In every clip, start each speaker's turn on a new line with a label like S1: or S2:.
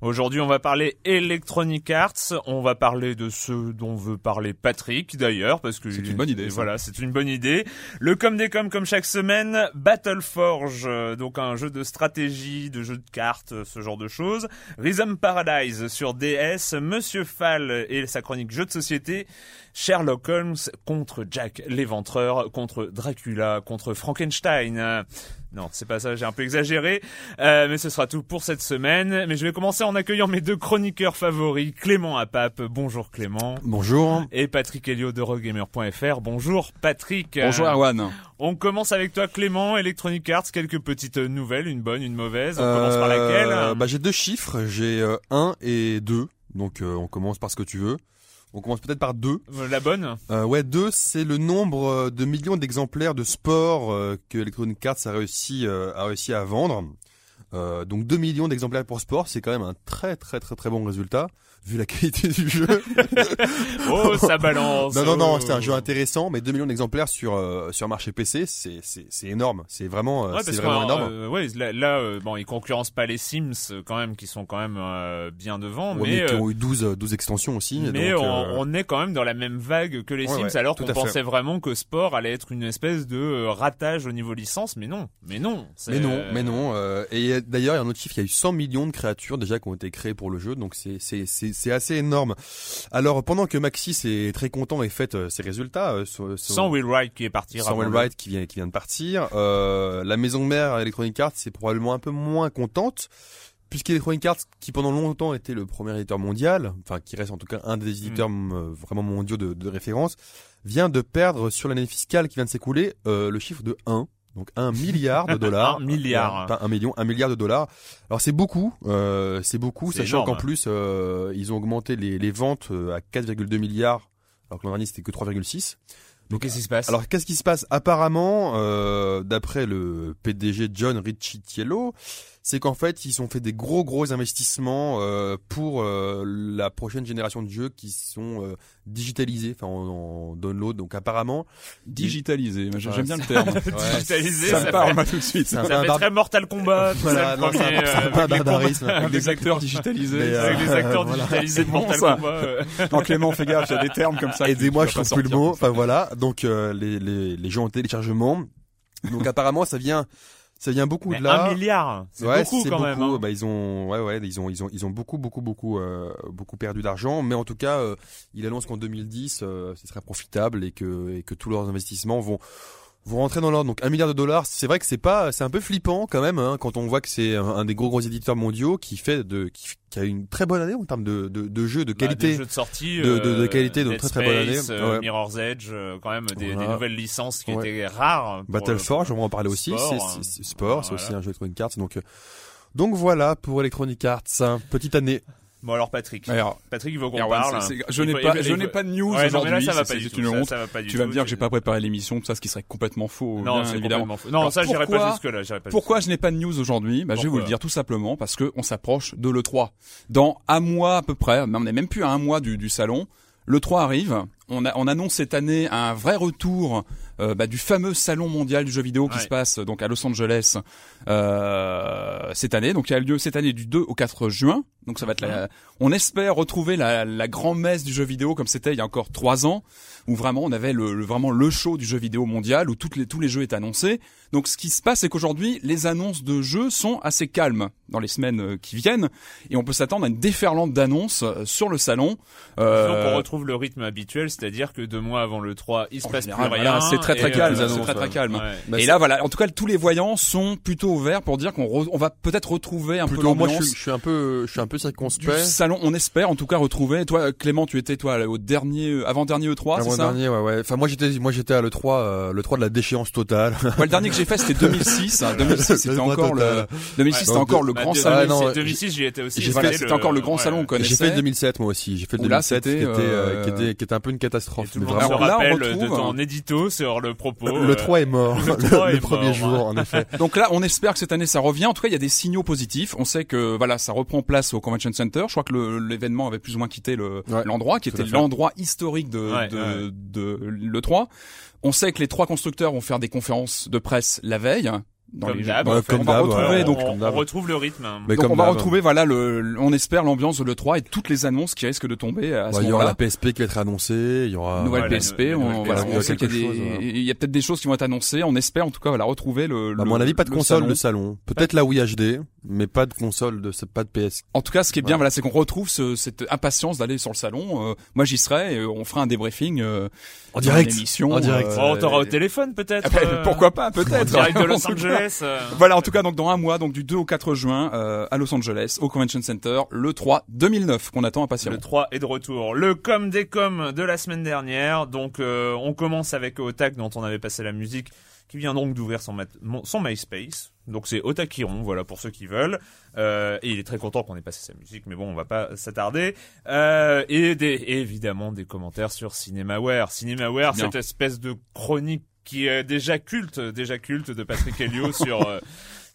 S1: Aujourd'hui, on va parler Electronic Arts. On va parler de ce dont veut parler Patrick, d'ailleurs, parce que
S2: C'est une bonne idée, ça.
S1: Voilà, c'est une bonne idée. Le com des com comme chaque semaine, Battleforge, euh, donc un jeu de stratégie, de jeu de cartes, euh, ce genre de choses. Rhythm Paradise sur DS, Monsieur Fall et sa chronique jeu de société. Sherlock Holmes contre Jack l'éventreur, contre Dracula, contre Frankenstein. Euh, Non, c'est pas ça, j'ai un peu exagéré. Euh, mais ce sera tout pour cette semaine. Mais je vais commencer en accueillant mes deux chroniqueurs favoris, Clément Apap. Bonjour Clément.
S2: Bonjour.
S1: Et Patrick Helio de Rogamer.fr. Bonjour Patrick.
S2: Bonjour
S1: Euh,
S2: Erwan.
S1: On commence avec toi Clément, Electronic Arts, quelques petites nouvelles, une bonne, une mauvaise. On commence par laquelle?
S2: Euh, bah, J'ai deux chiffres, j'ai 1 et 2. Donc euh, on commence par ce que tu veux. On commence peut-être par 2.
S1: Euh, La bonne
S2: Euh, ouais, 2, c'est le nombre euh, de millions d'exemplaires de sport euh, que Electronic Arts a réussi, euh, a réussi à vendre. Donc 2 millions d'exemplaires pour sport, c'est quand même un très très très très bon résultat vu la qualité du jeu.
S1: Oh, ça balance.
S2: non non non,
S1: Oh.
S2: c'est un jeu intéressant, mais 2 millions d'exemplaires sur euh, sur marché PC, c'est énorme, c'est vraiment euh,
S1: Ouais,
S2: c'est vraiment énorme.
S1: euh, ouais, là, là, euh, bon, ils concurrencent pas les Sims euh, quand même, qui sont quand même euh, bien devant,
S2: Ouais,
S1: mais,
S2: mais qui ont eu 12 euh, 12 extensions aussi.
S1: mais
S2: donc,
S1: on, on est quand même dans la même vague que les Sims, alors qu'on pensait vraiment que Sport allait être une espèce de ratage au niveau licence, mais non, mais non.
S2: Mais non, mais non. et d'ailleurs, il y a un autre chiffre, il y a eu 100 millions de créatures déjà qui ont été créées pour le jeu, donc c'est c'est c'est assez énorme. Alors pendant que Maxis est très content et fête euh, ses résultats, euh, sur-
S1: Sans Will Wright qui est parti.
S2: sans
S1: rappelons-le.
S2: Wright qui vient qui vient de partir, euh, la maison mère Electronic Arts c'est probablement un peu moins contente. Puisqu'Electronic Arts, qui pendant longtemps était le premier éditeur mondial, enfin qui reste en tout cas un des éditeurs
S1: Mm.
S2: vraiment mondiaux de, de référence, vient de perdre sur l'année fiscale qui vient de s'écouler euh, le chiffre de 1. Donc 1 milliard de dollars.
S1: Un milliard.
S2: Pas un million, un milliard de dollars. Alors c'est beaucoup, euh, c'est beaucoup,
S1: C'est
S2: sachant qu'en plus euh, ils ont augmenté les, les ventes euh, à 4,2 milliards, alors que l'an dernier c'était que 3,6.
S1: Donc qu'est-ce qui se passe?
S2: Alors qu'est-ce qui se passe? Apparemment, euh, d'après le PDG John Ricciello, c'est qu'en fait ils ont fait des gros gros investissements euh, pour euh, la prochaine génération de jeux qui sont euh, digitalisés, enfin en, en download. Donc apparemment,
S3: Digitalisé, moi, j'aime
S2: Ouais,
S3: bien le terme.
S1: Digitalisé,
S3: ça
S1: ça
S3: me parle moi tout de suite.
S1: Ça
S2: un
S1: fait
S2: bar-
S1: très Mortal Kombat.
S2: voilà, non, c'est
S1: premier,
S2: un,
S1: euh,
S2: peu un
S1: avec
S2: barbarisme.
S3: Avec des acteurs digitalisés.
S2: Mais, euh,
S1: Avec les acteurs
S2: voilà.
S1: digitalisés de
S3: C'est bon,
S1: Mortal
S3: ça.
S1: Kombat. euh.
S3: Non, Clément, fais gaffe, il y a des termes comme ça.
S2: Aidez-moi, je trouve plus le mot.
S3: ça.
S2: Enfin voilà, donc euh, les, les, les jeux en téléchargement. Donc apparemment ça vient ça vient beaucoup
S1: Mais
S2: de là.
S1: un milliard, c'est
S2: ouais,
S1: beaucoup quand même.
S2: beaucoup.
S1: hein.
S2: Bah, ils ont, ouais, ouais, ils ont, ils ont, ils ont beaucoup, beaucoup, beaucoup, euh, beaucoup perdu d'argent. Mais en tout cas, euh, il annonce qu'en 2010, euh, ce sera profitable et que, et que tous leurs investissements vont, Vous rentrez dans l'ordre, donc un milliard de dollars. C'est vrai que c'est pas, c'est un peu flippant quand même hein, quand on voit que c'est un, un des gros gros éditeurs mondiaux qui fait de, qui, qui a une très bonne année en termes de, de, de jeux de
S1: Bah,
S2: qualité.
S1: des jeux de sortie,
S2: de- de- de
S1: euh,
S2: qualité,
S1: Dead
S2: très, très bonne année.
S1: Euh,
S2: Ouais.
S1: Mirror's Edge, euh, quand même des,
S2: Voilà.
S1: des nouvelles licences qui
S2: Ouais.
S1: étaient rares. pour
S2: Battle
S1: le-
S2: Forge, on va en parler aussi.
S1: Sport,
S2: C'est sport, c'est
S1: Voilà.
S2: aussi un jeu Electronic Arts. Donc, donc voilà pour Electronic Arts. hein. Petite année.
S1: Bon alors Patrick,
S3: Alors,
S1: Patrick il veut qu'on parle.
S3: je n'ai pas,
S1: il
S3: je
S1: faut-
S3: n'ai pas de news
S1: Ouais, non, mais là,
S3: aujourd'hui.
S1: ça va
S3: c'est-
S1: pas du
S3: c'est
S1: tout,
S3: une honte.
S1: ça va pas du
S3: Tu vas me
S1: tout.
S3: dire que j'ai pas préparé l'émission, ça, ce qui serait complètement faux.
S1: Non,
S3: bien évidemment.
S1: complètement faux. Non,
S3: Alors,
S1: ça j'irai pas jusque là. Pas
S3: Pourquoi je n'ai pas de news aujourd'hui? Bah, Je vais vous le dire tout simplement parce que on s'approche de l'E3. Dans un mois à peu près, on n'est même plus à un mois du, du salon, l'E3 arrive. On, a, on annonce cette année un vrai retour euh, bah, du fameux salon mondial du jeu vidéo qui
S1: Ouais.
S3: se passe donc à Los Angeles euh, cette année. Donc il a lieu cette année du 2 au 4 juin. Donc ça va être la, on espère retrouver la, la grande messe du jeu vidéo comme c'était il y a encore trois ans, où vraiment on avait le, le- vraiment le show du jeu vidéo mondial où toutes les, tous les jeux étaient annoncés. Donc ce qui se passe, c'est qu'aujourd'hui les annonces de jeux sont assez calmes dans les semaines euh, qui viennent, et on peut s'attendre à une déferlante d'annonces euh, sur le salon. Euh,
S1: Donc on retrouve le rythme habituel, c'est-à-dire que deux mois avant le 3, il se
S3: en
S1: passe
S3: général,
S1: plus
S3: voilà,
S1: rien.
S3: c'est très très calme,
S1: euh,
S3: c'est très très calme.
S1: ouais.
S2: Bah,
S3: et là, voilà. En tout cas, tous les voyants sont plutôt ouverts pour dire qu'on re- on va peut-être retrouver un peu
S2: moi, je
S3: l'ambiance
S2: suis, je suis un peu, je suis un peu
S3: du
S2: circonspect.
S3: salon. On espère, en tout cas, retrouver. Toi, Clément, tu étais toi au dernier, avant dernier E3, c'est
S2: Avant
S3: ça
S2: dernier, ouais, ouais. Enfin, moi, j'étais, moi, j'étais à le 3, euh, le 3 de la déchéance totale.
S3: Ouais, le dernier que j'ai fait, c'était 2006. hein. 2006, c'était
S2: Le
S3: encore le,
S2: total.
S3: 2006,
S1: Ouais.
S3: c'était encore le
S1: Bah,
S3: grand
S1: de-
S3: salon.
S2: Ah, non,
S1: 2006, 2006, j'y étais aussi.
S2: j'ai
S3: Voilà,
S1: C'était
S3: c'était encore le grand salon, on
S2: J'ai fait le 2007, moi aussi. J'ai fait le
S3: Où là,
S2: 2007, qui
S3: c'était,
S2: était, euh,
S3: euh,
S2: qui était, qui était un peu une
S1: Et
S2: catastrophe.
S1: tout le
S2: mais
S1: monde se
S3: Alors là, on
S1: rappelle de
S3: retrouve-
S1: ton édito sur le propos.
S2: Le
S1: euh,
S2: 3 est mort.
S1: le
S2: Le,
S1: 3 est
S2: le premier jour, en effet.
S3: Donc là, on espère que cette année ça revient. En tout cas, il y a des signaux positifs. On sait que voilà, ça reprend place au Convention Center. Je crois que le- l'événement avait plus ou moins quitté le-
S2: Ouais,
S3: l'endroit, qui
S2: à
S3: était l'endroit historique de,
S1: Ouais,
S3: de,
S1: ouais.
S3: de le 3. On sait que les trois constructeurs vont faire des conférences de presse la veille. Dans
S1: Comme
S3: les
S2: comme
S3: on va retrouver
S2: ouais.
S3: donc
S1: on, retrouve le rythme.
S2: Mais
S3: donc
S2: comme
S3: on va retrouver voilà le, le- on espère l'ambiance de l'E3 et toutes les annonces qui risquent de tomber à ce
S2: Bah, il y aura la PSP qui va être annoncée, il y aura
S3: Nouvelle
S1: voilà,
S3: PSP, on,
S1: nouvelle
S3: voilà,
S1: PSP,
S3: on sait qu'il y a,
S2: ouais.
S3: il y a peut-être des choses qui vont être annoncées. On espère en tout cas voilà retrouver le.
S2: Bah, à
S3: le-
S2: mon avis, pas de
S3: le
S2: console
S3: salon.
S2: de salon. Peut-être la Wii HD, mais pas de console de, pas de PS.
S3: En tout cas, ce qui est bien, voilà, c'est qu'on retrouve ce- cette impatience d'aller sur le salon. Euh, moi, j'y serai. Et on fera un débriefing euh,
S2: En direct. En direct.
S3: euh,
S1: Oh, on t'aura au téléphone peut-être.
S3: ah bah,
S1: euh,
S3: pourquoi pas,
S1: En
S3: peut-être.
S1: direct de
S3: En
S1: Los. Angeles. euh.
S3: Voilà, en tout cas, donc dans un mois, donc du 2 au 4 juin, euh, à Los Angeles, au Convention Center, le 3 2009, qu'on attend impatiemment.
S1: Le 3 est de retour. Le com des com de la semaine dernière. Donc, euh, on commence avec Otak, dont on avait passé la musique, qui vient donc d'ouvrir son, son MySpace. Donc, c'est Otakiron, voilà, pour ceux qui veulent. Euh, et il est très content qu'on ait passé sa musique, mais bon, on va pas s'attarder. Euh, et, des, et évidemment, des commentaires sur CinemaWare. CinemaWare,
S3: Bien.
S1: cette espèce de chronique qui est déjà culte, déjà culte de Patrick Helio sur... euh,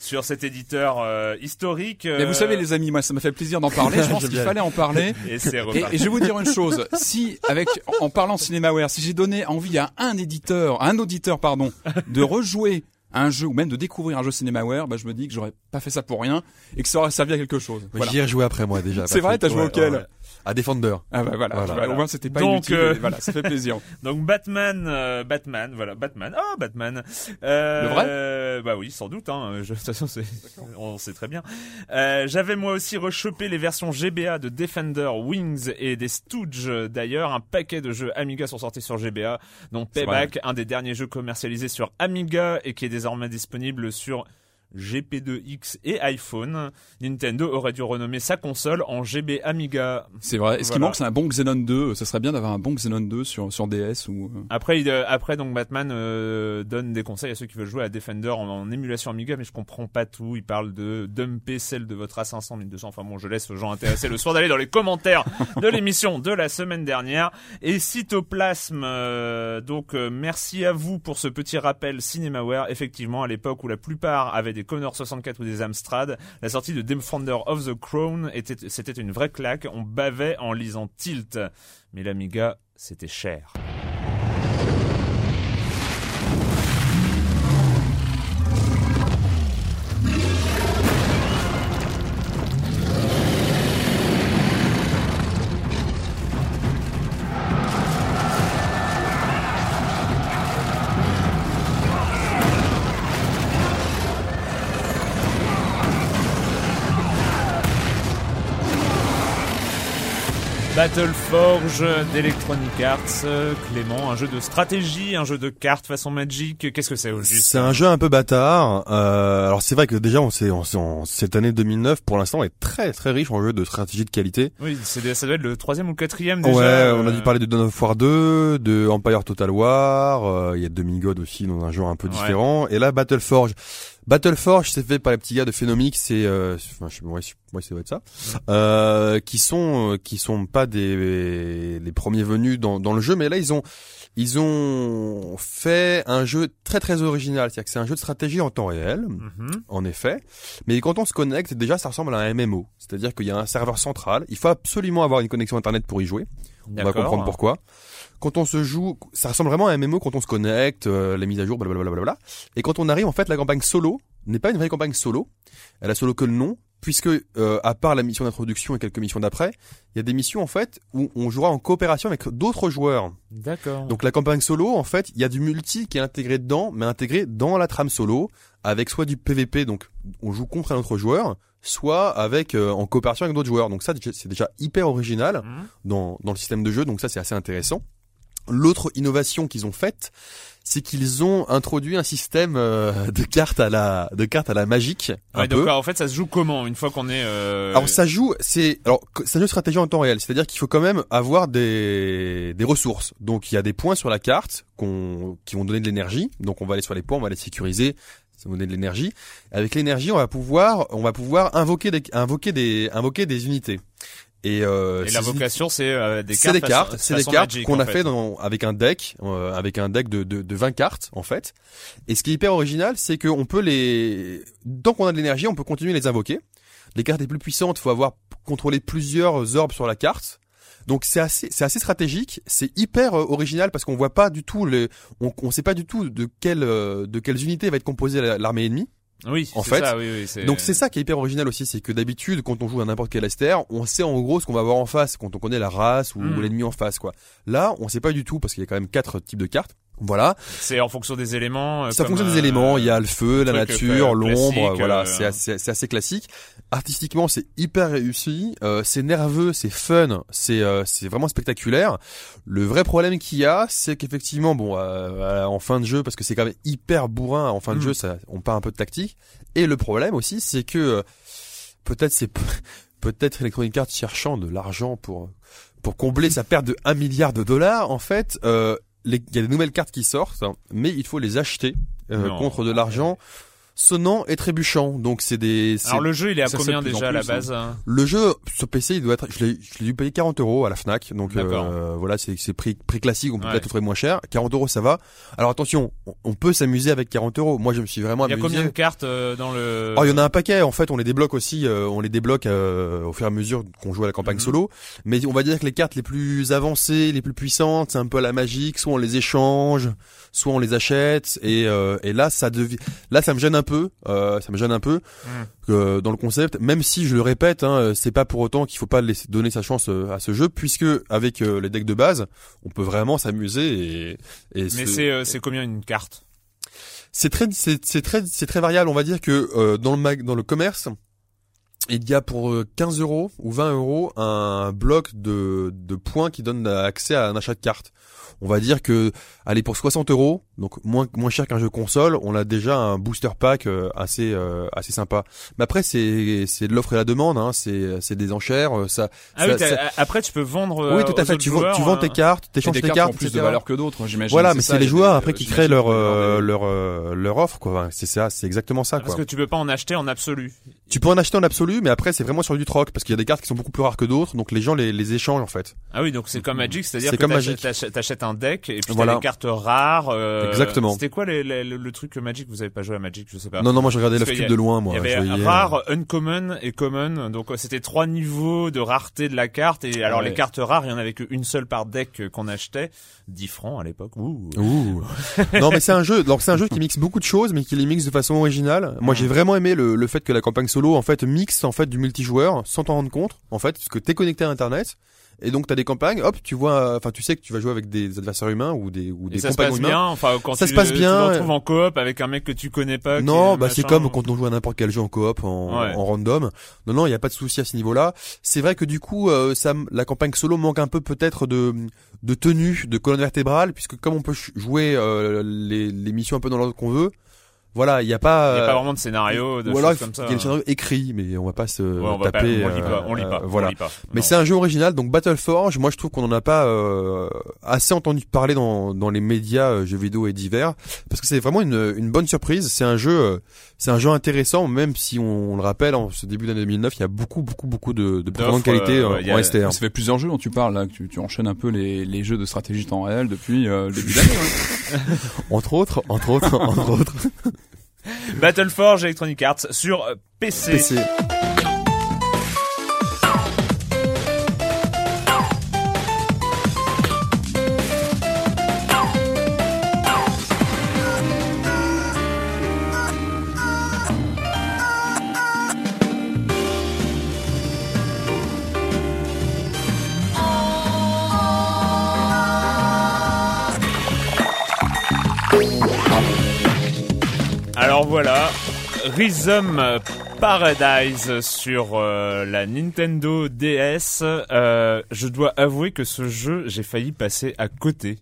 S1: sur cet éditeur euh, historique.
S3: Mais vous
S1: euh,
S3: savez, les amis, moi, ça m'a fait plaisir d'en parler. Je pense qu'il fallait en parler.
S1: et c'est
S3: Et, et je vais vous dire une chose, si avec en parlant CinemaWare, si j'ai donné envie à un éditeur, à un auditeur pardon, de rejouer un jeu ou même de découvrir un jeu CinemaWare, bah je me dis que j'aurais pas fait ça pour rien et que ça aurait servi à quelque chose. Voilà.
S2: J'y ai rejoué après moi déjà.
S3: C'est vrai, t'as joué
S2: Ouais,
S3: auquel
S2: ouais, ouais. À Defender.
S3: Ah bah voilà,
S2: Voilà.
S3: au moins c'était pas
S1: Donc,
S3: inutile.
S1: euh,
S3: Voilà, ça fait plaisir.
S1: Donc Batman, euh, Batman, voilà, Batman. Oh, Batman. Euh,
S3: Le vrai
S1: euh, Bah oui, sans doute. Hein. Je, de toute façon, c'est- on sait très bien. Euh, J'avais moi aussi rechopé les versions GBA de Defender, Wings et des Stooges. D'ailleurs, un paquet de jeux Amiga sont sortis sur GBA, dont Payback, un des derniers jeux commercialisés sur Amiga et qui est désormais disponible sur GP2X et iPhone. Nintendo aurait dû renommer sa console en GB Amiga.
S3: C'est vrai. Ce qui
S1: Voilà.
S3: manque, c'est un bon Xenon 2. Ce serait bien d'avoir un bon Xenon 2 sur sur DS ou. euh,
S1: Après, il, euh, après donc Batman euh, donne des conseils à ceux qui veulent jouer à Defender en, en émulation Amiga, mais je comprends pas tout. Il parle de dumper celle de votre A500 1200. Enfin bon, je laisse aux gens intéressés le soir d'aller dans les commentaires de l'émission de la semaine dernière. Et Cytoplasme, euh, donc euh, merci à vous pour ce petit rappel CinemaWare. Effectivement, à l'époque où la plupart avaient des Connor 64 ou des Amstrad, la sortie de Defender of the Crown était, c'était une vraie claque. On bavait en lisant Tilt. Mais l'Amiga, c'était cher. Battleforge d'Electronic Arts. Euh, Clément, un jeu de stratégie, un jeu de cartes façon Magic. Qu'est-ce que c'est au juste
S2: C'est un jeu un peu bâtard. Euh, alors c'est vrai que déjà on sait, on en- cette année 2009 pour l'instant est très très riche en jeux de stratégie de qualité.
S1: Oui, c'est, ça doit être le troisième ou le quatrième déjà.
S2: ouais,
S1: euh,
S2: on a dû parler de Dawn of War 2, de Empire Total War, euh, il y a Demigod aussi dans un genre un peu
S1: Ouais.
S2: différent, et là Battleforge. Battleforge, c'est fait par les petits gars de Phenomics, c'est, euh, enfin, je sais, ouais, ouais, ça doit être ça, euh, qui sont, euh, qui sont pas des les premiers venus dans, dans le jeu, mais là ils ont, ils ont fait un jeu très très original, c'est-à-dire que c'est un jeu de stratégie en temps réel,
S1: mhm.
S2: en effet. Mais quand on se connecte, déjà, ça ressemble à un MMO. C'est-à-dire qu'il y a un serveur central. Il faut absolument avoir une connexion Internet pour y jouer. On va comprendre pourquoi. Quand on se joue, ça ressemble vraiment à un MMO quand on se connecte, euh, les mises à jour, blablabla. Et quand on arrive, en fait, la campagne solo n'est pas une vraie campagne solo. Elle a solo que le nom, puisque euh, à part la mission d'introduction et quelques missions d'après, il y a des missions en fait où on jouera en coopération avec d'autres joueurs.
S1: D'accord.
S2: Donc la campagne solo, en fait, il y a du multi qui est intégré dedans, mais intégré dans la trame solo, avec soit du PVP, donc on joue contre un autre joueur, soit avec euh, en coopération avec d'autres joueurs. Donc ça, c'est déjà hyper original
S1: Mhm.
S2: dans, dans le système de jeu, donc ça c'est assez intéressant. L'autre innovation qu'ils ont faite, c'est qu'ils ont introduit un système euh, de cartes à la de cartes à la magique. un
S1: Ouais, donc
S2: peu.
S1: en fait, ça se joue comment une fois qu'on est. Euh...
S2: Alors ça joue, c'est alors ça joue stratégie en temps réel, c'est-à-dire qu'il faut quand même avoir des des ressources. Donc il y a des points sur la carte qu'on qui vont donner de l'énergie. Donc on va aller sur les points, on va les sécuriser, ça va donner de l'énergie. Avec l'énergie, on va pouvoir on va pouvoir invoquer des invoquer des invoquer des unités. Et, euh,
S1: Et
S2: ces
S1: l'invocation, c'est euh, des
S2: c'est
S1: cartes.
S2: des
S1: façon-
S2: cartes, c'est des cartes qu'on a fait, dans, avec un deck, euh, avec un deck de, de, de 20 cartes en fait. Et ce qui est hyper original, c'est qu'on peut les, tant qu'on a de l'énergie, on peut continuer à les invoquer. Les cartes les plus puissantes, faut avoir contrôlé plusieurs orbes sur la carte. Donc c'est assez, c'est assez stratégique, c'est hyper euh, original parce qu'on voit pas du tout les, on, on sait pas du tout de quelle, euh, de quelles unités va être composée la- l'armée ennemie.
S1: Oui,
S2: En fait,
S1: ça, oui, oui,
S2: Donc c'est ça qui est hyper original aussi, c'est que d'habitude quand on joue à n'importe quel STR, on sait en gros ce qu'on va avoir en face quand on connaît la race ou
S1: Mm.
S2: l'ennemi en face quoi. Là, on sait pas du tout parce qu'il y a quand même quatre types de cartes. Voilà,
S1: C'est en fonction des éléments. euh,
S2: ça
S1: comme,
S2: fonctionne des
S1: euh,
S2: éléments, il y a le feu, la
S1: truc,
S2: nature,
S1: euh,
S2: l'ombre, voilà,
S1: euh,
S2: c'est assez, c'est assez classique. Artistiquement, c'est hyper réussi, euh, c'est nerveux, c'est fun, c'est euh, c'est vraiment spectaculaire. Le vrai problème qu'il y a, c'est qu'effectivement, bon, euh, en fin de jeu, parce que c'est quand même hyper bourrin en fin de
S1: Mm.
S2: jeu, ça, on part un peu de tactique. Et le problème aussi, c'est que euh, peut-être c'est peut-être Electronic Arts cherchant de l'argent pour pour combler sa perte de 1 milliard de dollars, en fait, euh, il y a des nouvelles cartes qui sortent, hein, mais il faut les acheter euh, contre de l'argent sonnant et trébuchant. Donc c'est des.
S1: Alors le jeu, il est à combien déjà à la
S3: hein.
S1: base hein
S2: le jeu sur PC, il doit être. Je l'ai, je l'ai dû payer 40 euros à la Fnac. Donc euh, voilà, c'est, c'est prix, prix classique. On peut
S1: Ouais.
S2: peut-être trouver moins cher. 40 euros, ça va. Alors attention, on, on peut s'amuser avec 40 euros. Moi, je me suis vraiment
S1: Il y a
S2: amusé.
S1: combien de cartes euh, dans le
S2: Oh, il y en a un paquet. En fait, on les débloque aussi. euh, on les débloque euh, au fur et à mesure qu'on joue à la campagne
S1: Mhm.
S2: solo. Mais on va dire que les cartes les plus avancées, les plus puissantes, c'est un peu à la magique. Soit on les échange, soit on les achète. Et, euh, et là, ça devient. Là, ça me gêne un peu. Euh, ça me gêne un peu
S1: Mhm.
S2: euh, dans le concept. Même si je le répète, hein, c'est pas pour autant qu'il faut pas laisser donner sa chance euh, à ce jeu, puisque avec euh, les decks de base, on peut vraiment s'amuser. Et, et
S1: Mais
S2: ce-
S1: c'est euh, c'est combien une carte?
S2: C'est très, c'est, très, c'est très variable. On va dire que euh, dans le mag, dans le commerce, il y a pour euh, 15 euros ou 20 euros un bloc de, de points qui donne accès à un achat de cartes. On va dire que, allez pour 60 euros, donc moins moins cher qu'un jeu console, on a déjà un booster pack euh, assez euh, assez sympa. Mais après c'est c'est de l'offre et la demande, hein, c'est c'est des enchères, euh, ça.
S1: Ah
S2: ça-
S1: oui,
S2: ça-
S1: après tu peux vendre. euh,
S2: oui, tout à fait. Tu vends,
S1: joueurs,
S2: tu vends tes
S1: hein.
S2: cartes, t'échanges tes
S3: cartes ont plus de valeur que d'autres, j'imagine.
S2: Voilà, mais c'est les joueurs
S3: des-
S2: après
S3: euh,
S2: qui créent leur euh, leur euh, leur offre quoi. C'est ça, c'est exactement ça
S1: Ah, Parce
S2: quoi.
S1: que tu peux pas en acheter en absolu.
S2: Tu peux en acheter en absolu, mais après c'est vraiment sur du troc parce qu'il y a des cartes qui sont beaucoup plus rares que d'autres, donc les gens les, les échangent en fait.
S1: Ah oui, donc c'est comme Magic, c'est-à-dire
S2: C'est
S1: que t'achètes- t'achètes un deck et puis
S2: Voilà.
S1: t'as des cartes rares. euh,
S2: Exactement.
S1: C'était quoi les, les- le, le truc Magic Vous avez pas joué à Magic, je sais pas.
S2: Non non, moi je regardais
S1: y
S2: Cube de loin
S1: Il
S2: moi.
S1: y
S2: je
S1: avait
S2: voyais,
S1: rare, uncommon et common. Donc euh, c'était trois niveaux de rareté de la carte. Et alors
S3: Ouais.
S1: les cartes rares, il y en avait qu'une seule par deck euh, qu'on achetait, 10 francs à l'époque. Ouh.
S2: Ouh. non mais c'est un jeu, donc c'est un jeu qui mixe beaucoup de choses, mais qui les mixe de façon originale. Moi j'ai vraiment aimé le, le fait que la campagne solo en fait mixe en fait du multijoueur sans t'en rendre compte, en fait, parce que t'es connecté à internet Et donc t'as des campagnes, hop, tu vois, enfin tu sais que tu vas jouer avec des adversaires humains ou des ou
S1: Et
S2: des
S1: ça se passe
S2: humains.
S1: bien, enfin quand
S2: Ça
S1: tu,
S2: se passe
S1: tu
S2: bien,
S1: te
S2: ouais.
S1: retrouves en coop avec un mec que tu connais pas.
S2: Non, bah c'est comme quand on joue à n'importe quel jeu en coop, en,
S1: Ouais.
S2: en random. Non, non, il y a pas de souci à ce niveau-là. C'est vrai que du coup, euh, ça, la campagne solo manque un peu peut-être de de tenue, de colonne vertébrale, puisque comme on peut jouer euh, les, les missions un peu dans l'ordre qu'on veut, voilà, il y a pas.
S1: Il y a
S2: euh,
S1: pas vraiment de scénario, de
S2: ou alors il
S1: comme ça.
S2: qu'il y ait le scénario écrit, mais on va pas se
S1: Ouais, on va pas,
S2: taper.
S1: on lit pas, on lit
S2: euh,
S1: pas,
S2: euh, voilà.
S1: on lit pas.
S2: Mais
S1: Non.
S2: c'est un jeu original, donc Battleforge, moi je trouve qu'on en a pas euh, assez entendu parler dans, dans les médias euh, jeux vidéo et divers, parce que c'est vraiment une, une bonne surprise. C'est un jeu, euh, c'est un jeu intéressant, même si on, le rappelle, en ce début d'année 2009, il y a beaucoup, beaucoup, beaucoup de, de de qualité
S1: euh,
S2: euh,
S1: ouais, il a-
S2: en STR.
S3: Ça fait plusieurs jeux dont tu parles là, que tu, tu enchaînes un peu les, les jeux de stratégie temps réel depuis euh, le début d'année. hein.
S2: Entre autres, entre autres, entre autres,
S1: Battleforge Electronic Arts sur euh, PC.
S2: PC.
S1: Rhythm Paradise sur euh, la Nintendo DS. Euh, je dois avouer que ce jeu, j'ai failli passer à côté.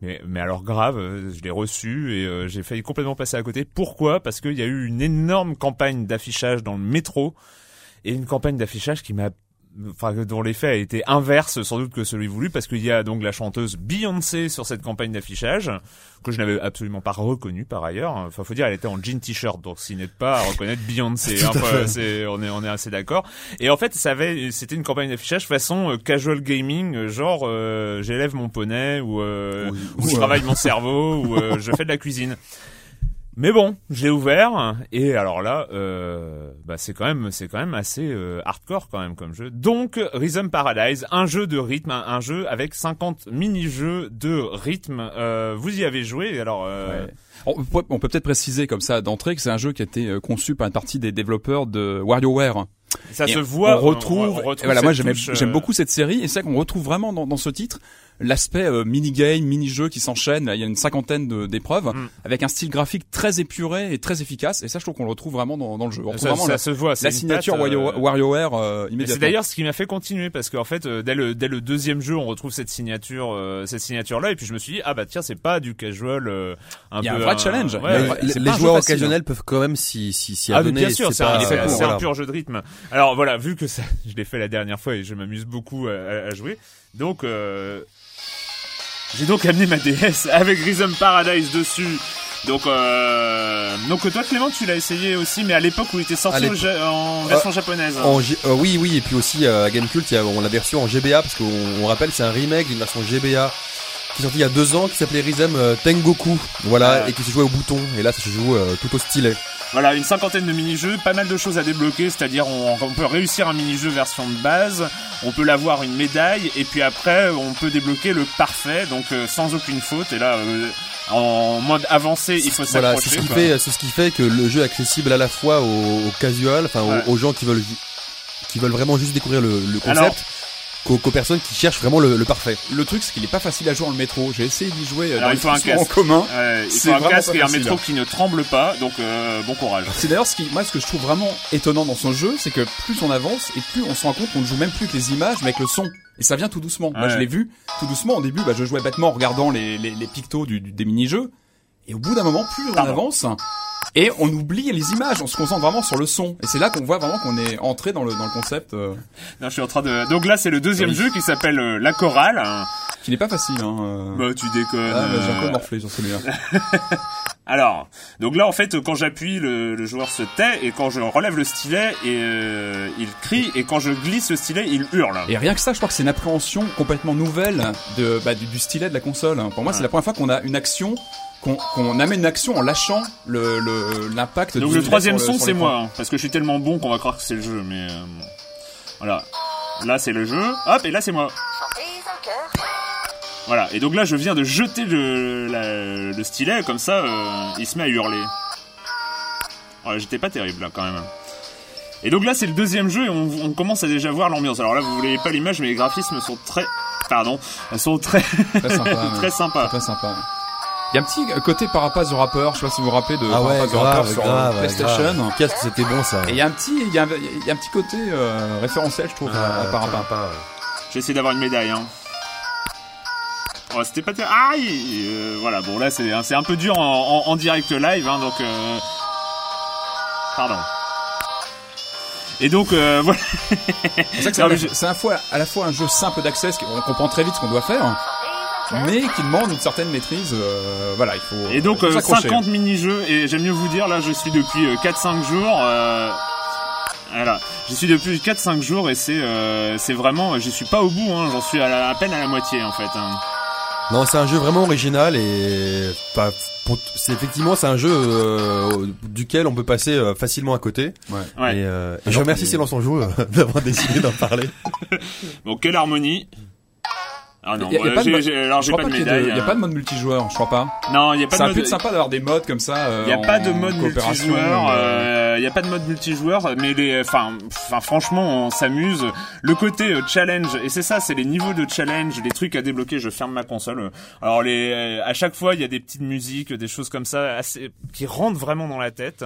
S1: Mais, mais alors grave, euh, je l'ai reçu et j'ai failli complètement passer à côté. Pourquoi? Parce qu'il y a eu une énorme campagne d'affichage dans le métro et une campagne d'affichage qui m'a enfin dont l'effet a été inverse sans doute que celui voulu parce qu'il y a donc la chanteuse Beyoncé sur cette campagne d'affichage que je n'avais absolument pas reconnue par ailleurs. Enfin faut dire elle était en jean t-shirt donc s'il n'est pas à reconnaître Beyoncé. Hein, Enfin, on est on est assez d'accord. Et en fait ça avait c'était une campagne d'affichage façon euh, casual gaming euh, genre euh, j'élève mon poney ou, euh,
S2: Ou-
S1: ou
S2: ou,
S1: je
S2: euh,
S1: travaille mon cerveau ou euh, je fais de la cuisine mais bon, je l'ai ouvert et alors là, euh, bah c'est quand même, c'est quand même assez euh, hardcore quand même comme jeu. Donc Rhythm Paradise, un jeu de rythme, un, un jeu avec 50 mini-jeux de rythme. Euh, vous y avez joué alors euh,
S3: Ouais. On peut, on peut peut-être préciser comme ça d'entrée que c'est un jeu qui a été euh, conçu par une partie des développeurs de WarioWare.
S1: ça
S3: Et
S1: se voit.
S3: On retrouve,
S1: on retrouve
S3: et voilà, moi j'aime
S1: euh,
S3: beaucoup cette série et c'est vrai qu'on retrouve vraiment dans, dans ce titre l'aspect euh, mini-game, mini-jeu qui s'enchaîne. Il y a une cinquantaine d'épreuves
S1: Mm.
S3: avec un style graphique très épuré et très efficace. Et ça, je trouve qu'on le retrouve vraiment dans, dans le jeu. On
S1: Ça,
S3: vraiment
S1: ça
S3: la,
S1: se voit. c'est
S3: la signature
S1: euh,
S3: Wario- WarioWare euh, immédiatement.
S1: c'est d'ailleurs ce qui m'a fait continuer parce qu'en fait euh, dès le dès le deuxième jeu on retrouve cette signature euh, cette signature là et puis je me suis dit ah bah tiens c'est pas du casual euh, un
S3: Il y a
S1: peu
S3: un vrai challenge.
S1: ouais,
S3: Mais
S1: ouais.
S2: les, les joueurs
S3: facile,
S2: occasionnels peuvent quand même s'y s'y s'y
S1: Ah
S2: adonner.
S1: bien sûr, c'est un, pur jeu de rythme. Alors voilà, vu que ça, je l'ai fait la dernière fois et je m'amuse beaucoup à, à- à jouer, donc euh, j'ai donc amené ma DS avec Rhythm Paradise dessus. Donc euh, donc toi Clément tu l'as essayé aussi, mais à l'époque où il était sorti en version japonaise.
S2: En G- euh, oui, oui, et puis aussi euh, à Gamecult, il y a- on l'a reçu en GBA parce qu'on on rappelle c'est un remake d'une version GBA qui est sortie il y a deux ans qui s'appelait Rhythm euh, Tengoku, voilà,
S1: Ouais.
S2: et qui se jouait au bouton. Et là, ça se joue euh, tout au stylet.
S1: Voilà, une cinquantaine de mini-jeux, pas mal de choses à débloquer, c'est-à-dire on, on peut réussir un mini-jeu version de base, on peut l'avoir une médaille, et puis après on peut débloquer le parfait, donc euh, sans aucune faute, et là euh, en mode avancé il faut
S2: Voilà, c'est ce qui
S1: quoi.
S2: fait, c'est ce qui fait que le jeu est accessible à la fois aux, aux casual, enfin aux- gens qui veulent qui veulent vraiment juste découvrir le, le concept,
S1: Alors-
S2: qu'aux, personnes qui cherchent vraiment le, le parfait.
S3: Le truc, c'est qu'il est pas facile à jouer dans le métro. J'ai essayé d'y jouer euh,
S1: Alors,
S3: dans
S1: il faut un
S3: transports en
S1: casque.
S3: commun.
S1: Ouais, il
S3: C'est
S1: faut un casque et un métro qui ne tremble pas, donc euh, bon courage.
S3: C'est d'ailleurs ce qui, moi, ce que je trouve vraiment étonnant dans son jeu, c'est que plus on avance et plus on se rend compte qu'on ne joue même plus avec les images, mais avec le son. Et ça vient tout doucement. Moi, je l'ai vu tout doucement. Au début, bah, je jouais bêtement en regardant les, les, les pictos du, du- des mini-jeux. Et au bout d'un moment, plus on avance, et on oublie les images. On se concentre vraiment sur le son. Et c'est là qu'on voit vraiment qu'on est entré dans le, dans le concept, euh,
S1: Non, je suis en train de. Donc là, c'est le deuxième
S3: Oui.
S1: jeu qui s'appelle euh, La Chorale. hein.
S3: Qui n'est pas facile, hein. euh.
S1: Bah, tu déconnes.
S3: Ah, bah, j'ai peu
S1: euh,
S3: morflé sur celui-là.
S1: Alors, donc là en fait, quand j'appuie, le, le joueur se tait, et quand je relève le stylet, et, euh, il crie, et quand je glisse le stylet, il hurle.
S3: Et rien que ça, je crois que c'est une appréhension complètement nouvelle de, bah, du, du stylet de la console. Pour moi, c'est la première fois qu'on a une action, qu'on qu'on amène une action en lâchant le le- l'impact.
S1: Donc
S3: du
S1: le troisième son, c'est moi, hein, parce que je suis tellement bon qu'on va croire que c'est le jeu, mais euh, voilà. Là, c'est le jeu. Hop, et là, c'est moi. Voilà. Et donc là, je viens de jeter le, la- le stylet, comme ça, euh, il se met à hurler. Ouais, J'étais pas terrible là, quand même. Et donc là, c'est le deuxième jeu et on, on commence à déjà voir l'ambiance. Alors là, vous voyez pas l'image, mais les graphismes sont très, pardon, sont très,
S3: Très sympa. ouais.
S1: très sympas.
S3: Très sympa. Il y a un petit côté Parapaz du rappeur, je sais pas si vous vous rappelez de
S2: Ah ouais,
S3: Parapaz du rappeur
S2: grave,
S3: sur euh,
S2: grave,
S3: PlayStation.
S2: Qu'est-ce que c'était bon ça.
S3: Et il y a un petit, il y a, un- il y a un petit côté euh, référentiel, je trouve,
S2: Ah,
S3: à Parapaz.
S1: Je vais essayer d'avoir une médaille. Hein. Oh, c'était pas terrible. Aïe Euh, Voilà, bon là c'est c'est un peu dur en, en- en direct live, hein, donc. Euh... Pardon. Et donc euh, voilà.
S3: C'est ça que c'est
S1: Non,
S3: à, la- fois, à la fois un jeu simple d'accès, on comprend très vite ce qu'on doit faire, mais qui demande une certaine maîtrise. euh, voilà, il faut.
S1: Et donc
S3: faut
S1: euh,
S3: s'accrocher.
S1: 50 mini-jeux, et j'aime mieux vous dire, là je suis depuis euh, 4-5 jours. Euh... Voilà, j'y suis depuis 4-5 jours et c'est euh, c'est vraiment, j'y suis pas au bout, hein, j'en suis à, la- à peine à la moitié en fait. hein.
S2: Non, c'est un jeu vraiment original et pas- pour- c'est effectivement c'est un jeu euh, duquel on peut passer euh, facilement à côté.
S3: Ouais.
S1: Ouais.
S2: Et, euh, et je remercie Silence on joue euh, d'avoir décidé d'en parler.
S1: Bon, quelle harmonie Ah non,
S3: Il y a- il y a
S1: ouais,
S3: pas de
S1: j'ai-
S3: mode-
S1: j'ai- alors j'ai pas de médaille.
S3: Il n'y a
S1: hein.
S3: pas de mode multijoueur, je crois pas.
S1: Non, il y a pas de
S3: a pu
S1: mode.
S3: être sympa d'avoir des modes comme ça. euh,
S1: Il n'y a
S3: en
S1: pas de mode
S3: coopération,
S1: multijoueur.
S3: Euh,
S1: Il n'y a pas de mode multijoueur, mais les, enfin, franchement, on s'amuse. Le côté euh, challenge, et c'est ça, c'est les niveaux de challenge, les trucs à débloquer. Je ferme ma console. Alors les, euh, à chaque fois, il y a des petites musiques, des choses comme ça, assez, qui rentrent vraiment dans la tête.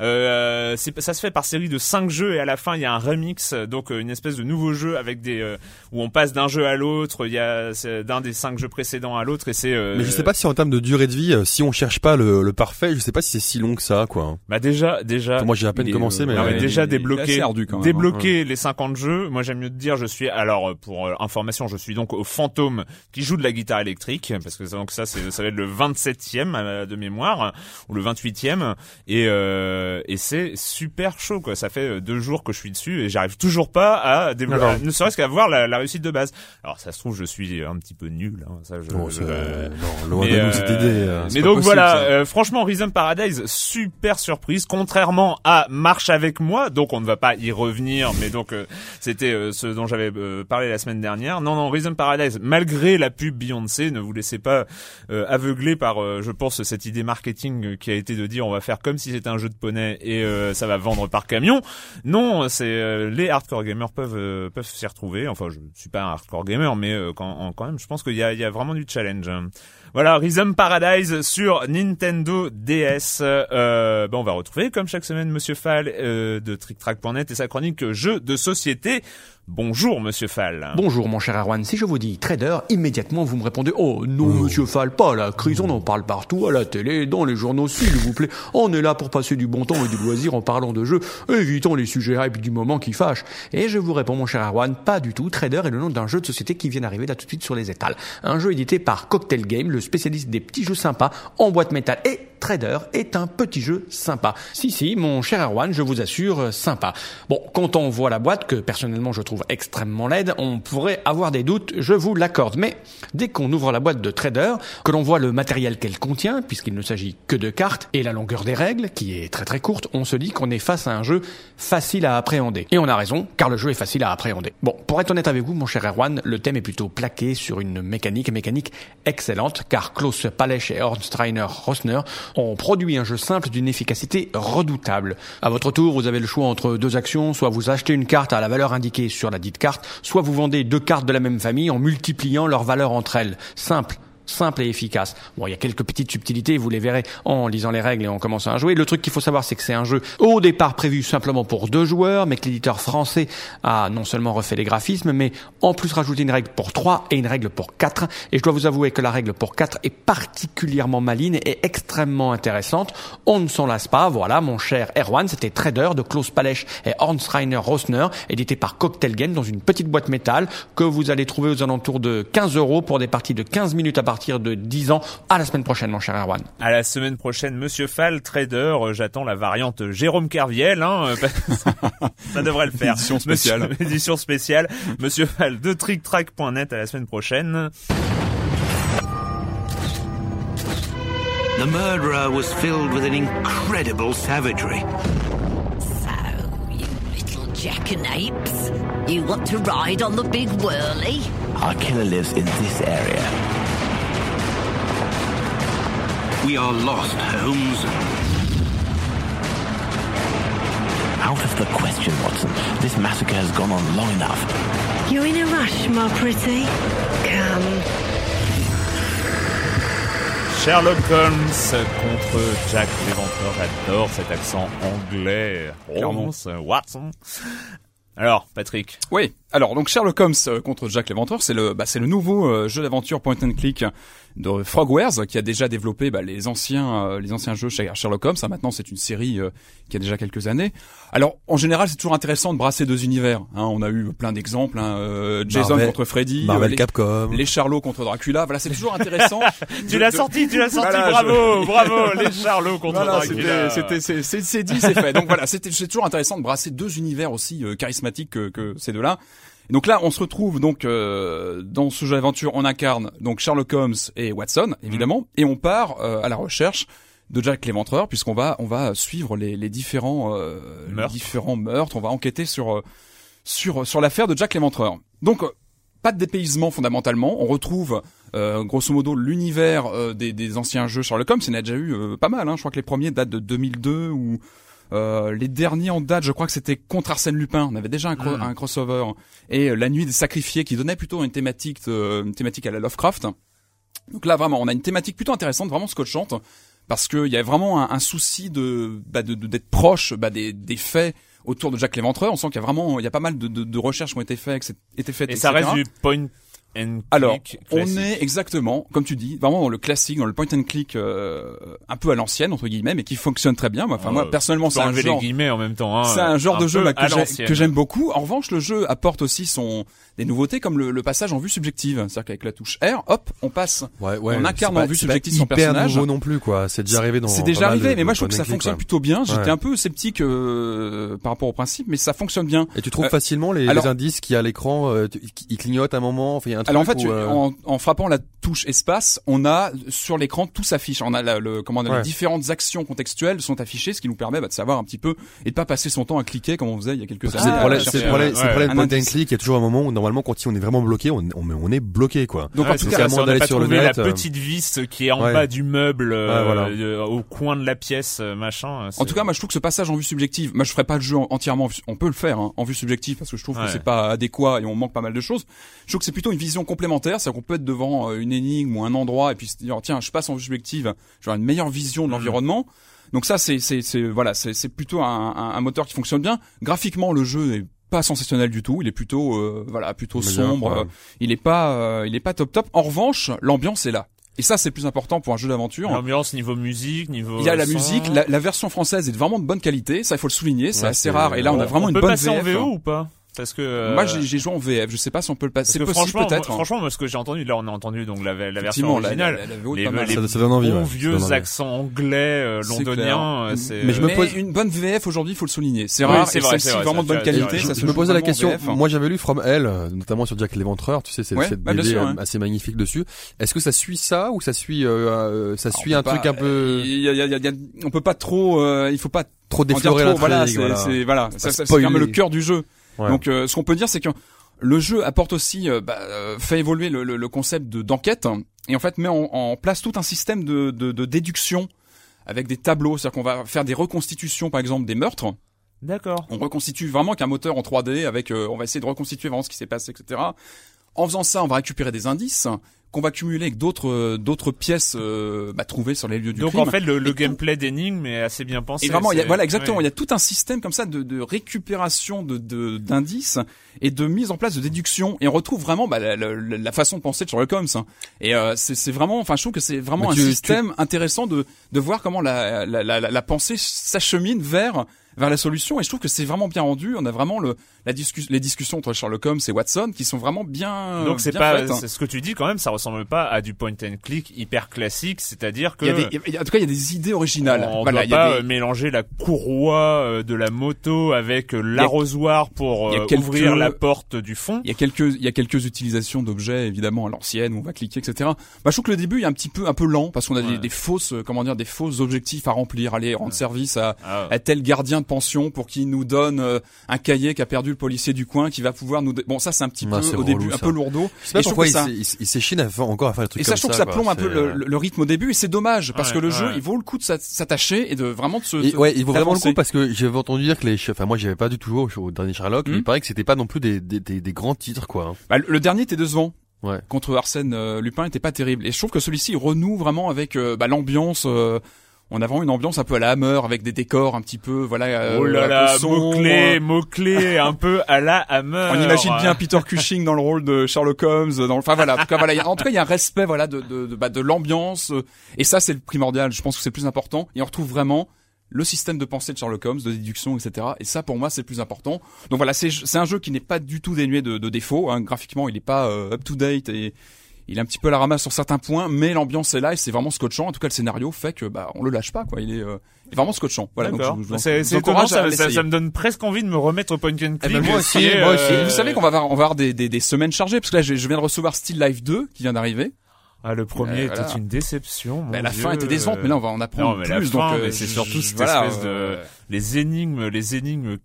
S1: Euh, c'est, ça se fait par série de cinq jeux, et à la fin, il y a un remix, donc euh, une espèce de nouveau jeu avec des, euh, où on passe d'un jeu à l'autre. Il y a d'un des cinq jeux précédents à l'autre, et c'est. euh,
S2: Mais je sais pas si en termes de durée de vie, euh, si on cherche pas le, le parfait, je sais pas si c'est si long que ça quoi.
S1: Bah déjà, déjà.
S2: Moi j'ai à peine commencé
S3: euh,
S2: mais
S1: Non, mais déjà débloquer,
S3: assez ardu quand même, hein.
S1: débloquer les 50 jeux. Moi, j'aime mieux te dire, je suis alors euh, pour euh, information, je suis donc au fantôme qui joue de la guitare électrique parce que donc ça, c'est ça va être le 27e euh, de mémoire ou le 28e et euh, et c'est super chaud quoi. Ça fait deux jours que je suis dessus et j'arrive toujours pas à débloquer, ne serait-ce qu'à voir la, la réussite de base. Alors ça se trouve, je suis un petit peu nul. Hein, ça, je,
S2: Bon,
S1: je-
S2: c'est- euh, non, loin
S1: mais,
S2: de nous
S1: euh,
S2: euh, c'est
S1: mais donc
S2: possible,
S1: voilà, euh, franchement, Rhythm Paradise, super surprise, contrairement à Marche avec moi, donc on ne va pas y revenir, mais donc euh, c'était euh, ce dont j'avais euh, parlé la semaine dernière. Non, non, Rhythm Paradise, malgré la pub Beyoncé, ne vous laissez pas euh, aveugler par, euh, je pense, cette idée marketing qui a été de dire on va faire comme si c'était un jeu de poney et euh, ça va vendre par camion. Non, c'est les hardcore gamers peuvent peuvent s'y retrouver. Enfin, je suis pas un hardcore gamer, mais quand, quand même, je pense qu'il y a, il y a vraiment du challenge. Voilà, Rhythm Paradise sur Nintendo DS. Euh, ben on va retrouver, comme chaque semaine, Monsieur Fall euh, de TrickTrack.net et sa chronique jeux de société. Bonjour, Monsieur Fall.
S4: Bonjour mon cher Erwan, si je vous dis trader, immédiatement vous me répondez Oh non monsieur Fall, pas la crise, on en parle partout, à la télé, dans les journaux s'il vous plaît. On est là pour passer du bon temps et du loisir en parlant de jeux, évitons les sujets hype du moment qui fâchent. Et je vous réponds mon cher Erwan, pas du tout, Trader est le nom d'un jeu de société qui vient d'arriver là tout de suite sur les étals. Un jeu édité par Cocktail Game, le spécialiste des petits jeux sympas en boîte métal et Trader est un petit jeu sympa. Si, si, mon cher Erwan, je vous assure, euh, sympa. Bon, quand on voit la boîte, que personnellement je trouve extrêmement laide, on pourrait avoir des doutes, je vous l'accorde. Mais dès qu'on ouvre la boîte de Trader, que l'on voit le matériel qu'elle contient, puisqu'il ne s'agit que de cartes, et la longueur des règles, qui est très très courte, on se dit qu'on est face à un jeu facile à appréhender. Et on a raison, car le jeu est facile à appréhender. Bon, pour être honnête avec vous, mon cher Erwan, le thème est plutôt plaqué sur une mécanique, mécanique excellente, car Klaus Palech et Hornsteiner Rosner ont produit un jeu simple d'une efficacité redoutable. À votre tour, vous avez le choix entre deux actions, soit vous achetez une carte à la valeur indiquée sur la dite carte, soit vous vendez deux cartes de la même famille en multipliant leur valeur entre elles. Simple simple et efficace. Bon, il y a quelques petites subtilités, vous les verrez en lisant les règles et en commençant à jouer. Le truc qu'il faut savoir, c'est que c'est un jeu au départ prévu simplement pour deux joueurs, mais que l'éditeur français a non seulement refait les graphismes, mais en plus rajouté une règle pour trois et une règle pour quatre. Et je dois vous avouer que la règle pour quatre est particulièrement maligne et extrêmement intéressante. On ne s'en lasse pas. Voilà, mon cher Erwan, c'était Trader de Klaus Palech et Hornsteiner Rosner, édité par Cocktail Game dans une petite boîte métal que vous allez trouver aux alentours de 15 euros pour des parties de 15 minutes à partir de 10 ans. À la semaine prochaine, mon cher Erwan.
S1: À la semaine prochaine, Monsieur Fall, trader. Euh, J'attends la variante Jérôme Kerviel. Hein, euh, ça devrait le faire.
S3: Édition spéciale.
S1: Monsieur- édition spéciale. Monsieur Fall de TrickTrack.net. À la semaine prochaine.
S5: The murderer was filled with an incredible savagery.
S6: So, you little jackanapes, you want to ride on the big whirly?
S5: Our killer lives in this area. We are lost, Holmes. Out of the question, Watson. This massacre has gone on long enough.
S7: You in a rush, my pretty? Come.
S1: Sherlock Holmes contre Jack l'Éventreur. J'adore cet accent anglais. Holmes, Watson. Alors, Patrick.
S3: Oui. Alors donc Sherlock Holmes euh, contre Jack l'Éventreur, c'est le bah, c'est le nouveau euh, jeu d'aventure point and click de Frogwares qui a déjà développé bah, les anciens euh, les anciens jeux chez Sherlock Holmes. Ah, maintenant c'est une série qui a déjà quelques années. Alors en général c'est toujours intéressant de brasser deux univers. Hein. On a eu plein d'exemples. Hein. Jason
S2: Marvel-
S3: contre Freddy,
S2: Marvel
S3: les,
S2: Capcom.
S3: les Charlots contre Dracula. Voilà c'est toujours intéressant.
S1: Tu l'as
S3: de-
S1: sorti, tu l'as sorti,
S3: Voilà,
S1: bravo, bravo, les Charlots contre
S3: Voilà,
S1: Dracula.
S3: c'était, c'est, c'est, c'est dit, c'est fait. Donc voilà, c'était, c'est toujours intéressant de brasser deux univers aussi euh, charismatiques que, que ces deux-là. Et donc là, on se retrouve donc euh, dans ce jeu d'aventure, on incarne donc Sherlock Holmes et Watson, évidemment, et on part euh, à la recherche de Jack l'Éventreur, puisqu'on va, on va suivre les, les différents, euh, les
S1: Meurtres.
S3: différents meurtres. On va enquêter sur, euh, sur, sur l'affaire de Jack l'Éventreur. Donc pas de dépaysement fondamentalement. On retrouve euh, grosso modo l'univers euh, des, des anciens jeux Sherlock Holmes. Il y en a déjà eu euh, pas mal. Hein. Je crois que les premiers datent de 2002 ou euh, les derniers en date, je crois que c'était contre Arsène Lupin. On avait déjà un, cro-
S1: Mm.
S3: un crossover et euh, la nuit des sacrifiés qui donnait plutôt une thématique, une thématique à la Lovecraft. Donc là vraiment, on a une thématique plutôt intéressante, vraiment scotchante, parce qu'il y a vraiment un, un souci de bah, de- de- d'être proche bah, des, des faits autour de Jack l'Éventreur. On sent qu'il y a vraiment, il y a pas mal de, de, de recherches qui ont été faites, été faites.
S1: Et ça reste du point and
S3: Alors,
S1: click
S3: on est exactement, comme tu dis, vraiment dans le classique, dans le point and click, euh, un peu à l'ancienne entre guillemets, mais qui fonctionne très bien. Moi, Enfin,
S1: Euh,
S3: moi personnellement,
S1: Tu peux
S3: c'est un
S1: enlever
S3: genre,
S1: les guillemets en même temps. Hein,
S3: c'est un genre de jeu bah, que
S1: à
S3: j'aime beaucoup. En revanche, le jeu apporte aussi son des nouveautés comme le, le passage en vue subjective, c'est-à-dire qu'avec la touche R, hop, on passe.
S2: Ouais, ouais,
S3: on incarne en
S2: pas-
S3: vue subjective son
S2: hyper
S3: personnage.
S2: nouveau non plus quoi. C'est déjà arrivé dans.
S3: C'est déjà arrivé,
S2: de-
S3: mais moi je trouve que ça fonctionne
S2: quoi.
S3: plutôt bien. J'étais
S2: Ouais.
S3: un peu sceptique euh, par rapport au principe, mais ça fonctionne bien.
S2: Et tu trouves
S3: Euh,
S2: facilement les,
S3: alors-
S2: les indices qui à l'écran, euh, ils clignotent un moment, enfin un truc
S3: Alors en fait,
S2: où,
S3: tu-
S2: euh,
S3: en, en frappant la touche espace, on a sur l'écran tout s'affiche. On a la- le, comment dire,
S2: Ouais.
S3: les différentes actions contextuelles sont affichées, ce qui nous permet bah, de savoir un petit peu et de pas passer son temps à cliquer comme on faisait il y a quelques
S2: c'est
S3: années.
S2: c'est le problème,
S3: un-
S2: c'est le problème
S3: un
S2: de point and click. Il y a toujours un moment où normalement quand on est vraiment bloqué, on, on, on est bloqué quoi.
S3: Donc
S1: Ouais,
S3: en tout
S1: c'est
S3: cas,
S1: on n'a
S2: d'aller
S1: pas
S2: sur le net,
S1: la
S2: euh,
S1: petite vis qui est en
S2: ouais.
S1: bas du meuble, euh,
S2: Ouais, voilà.
S1: euh, au coin de la pièce, machin.
S3: En tout cas, moi je trouve que ce passage en vue subjective, moi je ferai pas le jeu en- entièrement, on peut le faire hein, en vue subjective parce que je trouve que c'est pas adéquat et on manque pas mal de choses. Je trouve que c'est plutôt une vision complémentaire, c'est-à-dire qu'on peut être devant euh, une énigme ou un endroit et puis se dire tiens, je passe en vue subjective, j'aurai une meilleure vision de l'environnement. Donc ça c'est voilà, c'est plutôt un, un, un moteur qui fonctionne bien. Graphiquement, le jeu est pas sensationnel du tout, il est plutôt euh, voilà, plutôt sombre,
S2: ouais.
S3: il est pas euh, il est pas top top. En revanche, l'ambiance est là. Et ça c'est plus important pour un jeu d'aventure.
S1: L'ambiance niveau musique, niveau.
S3: Il y a la
S1: son.
S3: musique, la, la version française est vraiment de bonne qualité, ça il faut le souligner, c'est
S2: Ouais,
S3: assez rare. Et là on a vraiment
S1: on
S3: une
S1: peut
S3: bonne
S1: passer en
S3: VF.
S1: VO ou pas? Parce que euh,
S3: Moi j'ai j'ai joué en VF, je sais pas si on peut le passer. C'est possible
S1: franchement,
S3: peut-être. hein.
S1: franchement, moi, ce que j'ai entendu, là, on a entendu donc la, la version
S3: la-
S1: originale.
S3: la- la
S1: les
S3: pas mal.
S1: les
S2: Ça- ça donne envie,
S1: bons
S2: ouais,
S1: vieux
S2: donne envie.
S1: accents anglais, euh,
S3: C'est
S1: londoniens. euh,
S2: Mais je me
S3: Mais
S2: pose-
S3: une bonne VF aujourd'hui, il faut le souligner. C'est
S1: Oui,
S3: rare
S1: c'est vrai, vrai,
S3: vraiment de bonne qualité. ça
S2: je me posais la question.
S3: VF.
S2: Moi, j'avais lu From Hell, euh, notamment sur Jack l'Éventreur. Tu sais, c'est cette
S3: bah,
S2: BD
S3: sûr,
S2: euh, assez magnifique dessus. Est-ce que ça suit ça ou ça suit, euh, euh, ça
S3: Alors,
S2: suit un truc un peu
S3: Il y a, il y a- il y a- on peut pas trop, euh, il faut pas
S2: trop déflorer l'intrigue
S3: Voilà, c'est
S2: voilà.
S3: ça, ça- c'est
S2: spoiler.
S3: quand même le cœur du jeu.
S2: Ouais.
S3: Donc, euh, ce qu'on peut dire, c'est que le jeu apporte aussi, euh, bah, euh, fait évoluer le, le- le concept de d'enquête et en fait met en, en place tout un système de, de, de déduction avec des tableaux, c'est-à-dire qu'on va faire des reconstitutions, par exemple, des meurtres.
S1: D'accord.
S3: On reconstitue vraiment qu'un moteur en 3D avec, euh, on va essayer de reconstituer vraiment ce qui s'est passé, etc. En faisant ça, on va récupérer des indices qu'on va cumuler avec d'autres euh, d'autres pièces euh, bah, trouvées sur les lieux du
S1: Donc
S3: crime.
S1: en fait, le, le gameplay d'énigme est assez bien pensé.
S3: et vraiment, il y a, voilà, exactement.
S1: ouais.
S3: Il y a tout un système comme ça de, de récupération de de- d'indices et de mise en place de déduction. Et on retrouve vraiment bah, la, la- la façon de penser de Sherlock Holmes. hein. Et euh, c'est c'est vraiment, enfin, je trouve que c'est vraiment un
S2: tu-
S3: système intéressant de de voir comment la la, la, la- la pensée s'achemine vers vers la solution. Et je trouve que c'est vraiment bien rendu. On a vraiment le la discus les discussions entre Sherlock Holmes et Watson qui sont vraiment bien.
S1: Donc c'est pas,
S3: faites, hein.
S1: c'est ce que tu dis quand même, ça ressemble pas à du point and click hyper classique, c'est-à-dire que
S3: Il y a des, y a- en tout cas, il y a des idées originales.
S1: on
S3: Voilà,
S1: doit pas
S3: des-
S1: euh, mélanger la courroie euh, de la moto avec euh, l'arrosoir pour
S3: quelques-
S1: ouvrir la porte du fond.
S3: Il y a quelques, il y a quelques utilisations d'objets évidemment à l'ancienne où on va cliquer, etc. Bah, je trouve que le début est un petit peu, un peu lent parce qu'on a des,
S1: Ouais.
S3: des fausses, comment dire, des fausses objectifs à remplir, aller rendre service à,
S1: Ah,
S3: à tel gardien de pension pour qu'il nous donne euh, un cahier qu'a perdu le policier du coin, qui va pouvoir nous. Bon, ça c'est un petit
S2: Ah,
S3: peu au début
S2: relou,
S3: un
S2: ça.
S3: peu lourdeau.
S2: Je sais pas
S3: Et
S2: pourquoi
S3: ça-
S2: il s'échine encore à faire des trucs
S3: Et ça,
S2: comme
S3: je trouve
S2: ça.
S3: que ça
S2: quoi.
S3: plombe un peu le, rythme au début et c'est dommage parce
S1: Ouais,
S3: que le
S1: ouais.
S3: jeu, il vaut le coup de s'at- s'attacher et de vraiment de se.
S2: Et ouais, il vaut vraiment le coup parce que j'avais entendu dire que les, enfin moi j'avais pas du tout joué au, dernier Sherlock, mais
S3: Hmm.
S2: il paraît que c'était pas non plus des, des, des, des grands titres quoi. hein.
S3: Bah, le- dernier était décevant.
S2: Ouais.
S3: Contre Arsène euh, Lupin était pas terrible. Et je trouve que celui-ci renoue vraiment avec euh, bah, l'ambiance. euh, on a vraiment une ambiance un peu à la Hammer avec des décors un petit peu voilà. euh,
S1: oh là
S3: un peu
S1: là, un peu à la Hammer.
S3: On imagine bien Peter Cushing dans le rôle de Sherlock Holmes. Dans, enfin voilà, en tout cas, voilà, en tout cas il y a un respect voilà de de de, bah, de l'ambiance euh, et ça c'est le primordial. Je pense que c'est le plus important. Et on retrouve vraiment le système de pensée de Sherlock Holmes, de déduction, etc. Et ça pour moi c'est le plus important. Donc voilà, c'est c'est un jeu qui n'est pas du tout dénué de, de défauts. Hein. Graphiquement il n'est pas up to date et il est un petit peu à la ramasse sur certains points, mais l'ambiance est là et c'est vraiment scotchant. En tout cas, le scénario fait que bah on le lâche pas quoi. Il est, euh, il est vraiment scotchant. Voilà. Donc,
S1: D'accord.
S3: je, je vous-
S1: C'est c'est étonnant, ça, me donne presque envie de me remettre au point and click.
S2: Eh ben, moi aussi, moi aussi.
S1: euh,
S3: Vous savez qu'on va avoir, on va avoir des, des, des semaines chargées parce que là je, je viens de recevoir Still Life 2 qui vient d'arriver.
S1: Ah, le premier
S3: Euh,
S1: était
S3: voilà.
S1: une déception.
S3: Bah, la
S1: Dieu.
S3: fin était décevante, mais là on va en apprendre
S1: Non, mais la
S3: plus.
S1: fin,
S3: donc, euh,
S1: c'est surtout cette
S3: voilà,
S1: espèce de les énigmes, les énigmes.